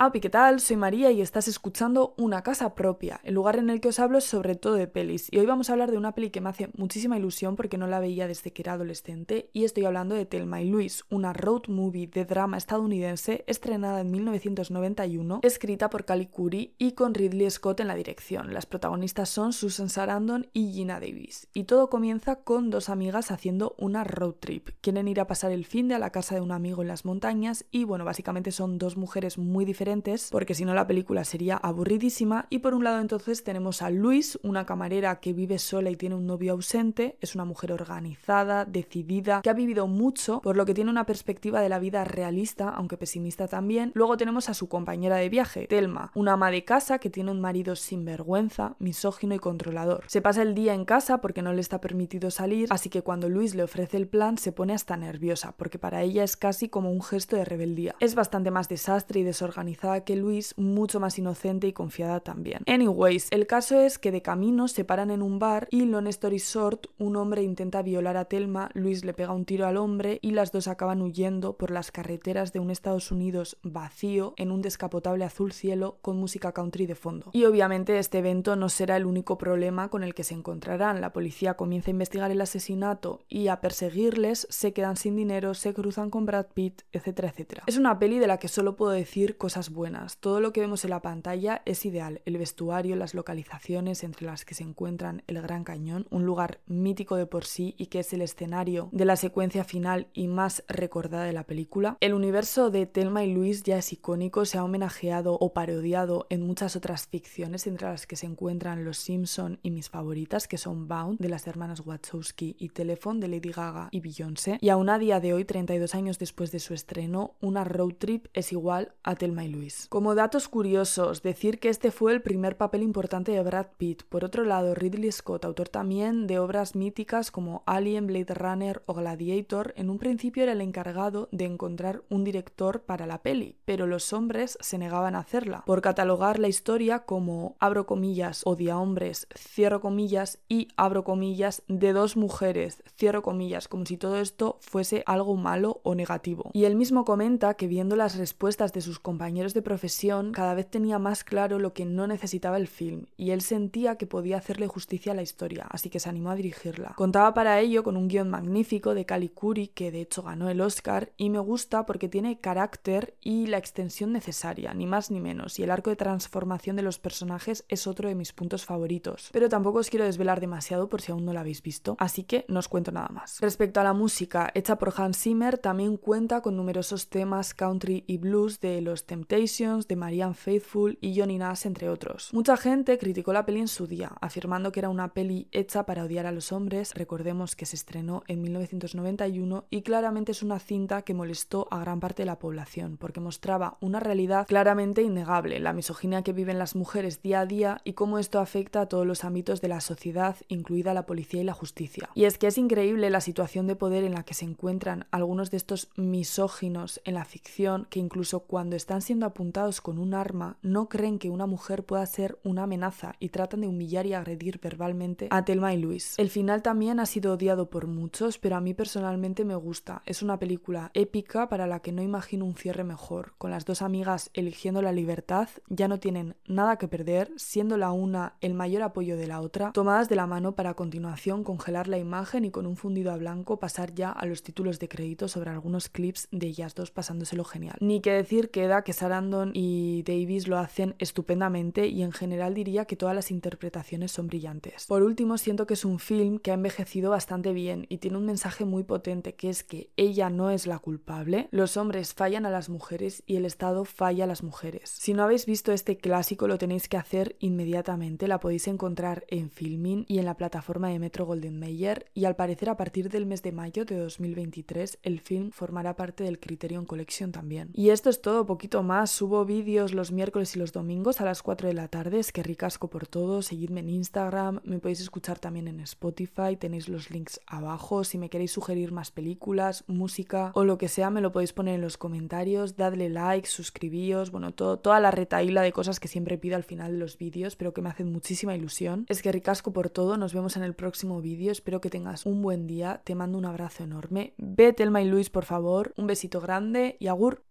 Api, ¿qué tal? Soy María y estás escuchando Una Casa Propia, el lugar en el que os hablo sobre todo de pelis. Y hoy vamos a hablar de una peli que me hace muchísima ilusión porque no la veía desde que era adolescente. Y estoy hablando de Telma y Luis, una road movie de drama estadounidense estrenada en 1991, escrita por Cali Curry y con Ridley Scott en la dirección. Las protagonistas son Susan Sarandon y Gina Davis. Y todo comienza con dos amigas haciendo una road trip. Quieren ir a pasar el fin de a la casa de un amigo en las montañas y bueno, básicamente son dos mujeres muy diferentes porque si no la película sería aburridísima. Y por un lado entonces tenemos a Luis, una camarera que vive sola y tiene un novio ausente, es una mujer organizada, decidida, que ha vivido mucho, por lo que tiene una perspectiva de la vida realista, aunque pesimista también. Luego tenemos a su compañera de viaje, Telma, una ama de casa que tiene un marido sinvergüenza, misógino y controlador. Se pasa el día en casa porque no le está permitido salir, así que cuando Luis le ofrece el plan se pone hasta nerviosa, porque para ella es casi como un gesto de rebeldía. Es bastante más desastre y que Luis, mucho más inocente y confiada también. Anyways, el caso es que de camino se paran en un bar y long story short, un hombre intenta violar a Telma, Luis le pega un tiro al hombre y las dos acaban huyendo por las carreteras de un Estados Unidos vacío en un descapotable azul cielo con música country de fondo. Y obviamente este evento no será el único problema con el que se encontrarán. La policía comienza a investigar el asesinato y a perseguirles, se quedan sin dinero, se cruzan con Brad Pitt, etcétera, etcétera. Es una peli de la que solo puedo decir cosas buenas. Todo lo que vemos en la pantalla es ideal. El vestuario, las localizaciones entre las que se encuentran el Gran Cañón, un lugar mítico de por sí y que es el escenario de la secuencia final y más recordada de la película. El universo de Thelma y Luis ya es icónico, se ha homenajeado o parodiado en muchas otras ficciones entre las que se encuentran Los Simpson y mis favoritas que son Bound de las hermanas Wachowski y Telephone de Lady Gaga y Beyoncé. Y aún a día de hoy, 32 años después de su estreno, una road trip es igual a Thelma y Luis. Como datos curiosos, decir que este fue el primer papel importante de Brad Pitt. Por otro lado, Ridley Scott, autor también de obras míticas como Alien, Blade Runner o Gladiator, en un principio era el encargado de encontrar un director para la peli, pero los hombres se negaban a hacerla, por catalogar la historia como, abro comillas, odia hombres, cierro comillas, y abro comillas, de dos mujeres, cierro comillas, como si todo esto fuese algo malo o negativo. Y él mismo comenta que viendo las respuestas de sus compañeros de profesión cada vez tenía más claro lo que no necesitaba el film y él sentía que podía hacerle justicia a la historia, así que se animó a dirigirla. Contaba para ello con un guion magnífico de Cali Curry, que de hecho ganó el Oscar, y me gusta porque tiene carácter y la extensión necesaria, ni más ni menos, y el arco de transformación de los personajes es otro de mis puntos favoritos. Pero tampoco os quiero desvelar demasiado por si aún no lo habéis visto, así que no os cuento nada más. Respecto a la música, hecha por Hans Zimmer, también cuenta con numerosos temas country y blues de los Temptations de Marianne Faithfull y Johnny Nash, entre otros. Mucha gente criticó la peli en su día, afirmando que era una peli hecha para odiar a los hombres, recordemos que se estrenó en 1991 y claramente es una cinta que molestó a gran parte de la población, porque mostraba una realidad claramente innegable, la misoginia que viven las mujeres día a día y cómo esto afecta a todos los ámbitos de la sociedad, incluida la policía y la justicia. Y es que es increíble la situación de poder en la que se encuentran algunos de estos misóginos en la ficción, que incluso cuando están siendo apuntados con un arma no creen que una mujer pueda ser una amenaza y tratan de humillar y agredir verbalmente a Telma y Luis. El final también ha sido odiado por muchos, pero a mí personalmente me gusta. Es una película épica para la que no imagino un cierre mejor. Con las dos amigas eligiendo la libertad, ya no tienen nada que perder, siendo la una el mayor apoyo de la otra, tomadas de la mano para a continuación congelar la imagen y con un fundido a blanco pasar ya a los títulos de crédito sobre algunos clips de ellas dos pasándoselo genial. Ni que decir queda que Sara y Davis lo hacen estupendamente y en general diría que todas las interpretaciones son brillantes. Por último, siento que es un film que ha envejecido bastante bien y tiene un mensaje muy potente que es que ella no es la culpable, los hombres fallan a las mujeres y el Estado falla a las mujeres. Si no habéis visto este clásico lo tenéis que hacer inmediatamente, la podéis encontrar en Filmin y en la plataforma de Metro Golden Mayer y al parecer a partir del mes de mayo de 2023 el film formará parte del Criterion Collection también. Y esto es todo, poquito más subo vídeos los miércoles y los domingos a las 4 de la tarde. Es que ricasco por todo. Seguidme en Instagram. Me podéis escuchar también en Spotify. Tenéis los links abajo. Si me queréis sugerir más películas, música o lo que sea, me lo podéis poner en los comentarios. Dadle like, suscribíos. Bueno, toda la retaíla de cosas que siempre pido al final de los vídeos, pero que me hacen muchísima ilusión. Es que ricasco por todo. Nos vemos en el próximo vídeo. Espero que tengas un buen día. Te mando un abrazo enorme. Ve Telma y Luis, por favor. Un besito grande y agur.